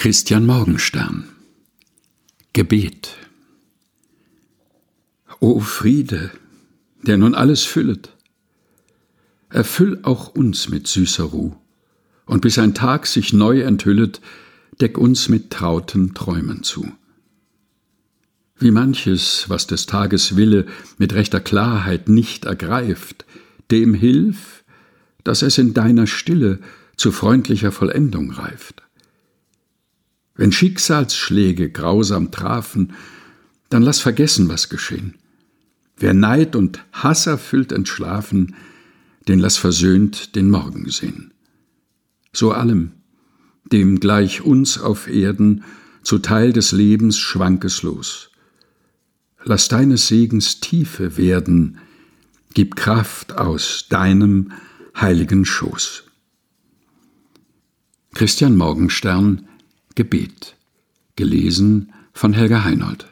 Christian Morgenstern Gebet O Friede, der nun alles füllet, erfüll auch uns mit süßer Ruh, und bis ein Tag sich neu enthüllet, deck uns mit trauten Träumen zu. Wie manches, was des Tages Wille mit rechter Klarheit nicht ergreift, dem hilf, dass es in deiner Stille zu freundlicher Vollendung reift. Wenn Schicksalsschläge grausam trafen, dann lass vergessen, was geschehen. Wer Neid und Hass erfüllt entschlafen, den lass versöhnt den Morgen sehen. So allem, dem gleich uns auf Erden zu Teil des Lebens schwankeslos. Lass deines Segens Tiefe werden, gib Kraft aus deinem heiligen Schoß. Christian Morgenstern Gebet. Gelesen von Helga Heinold.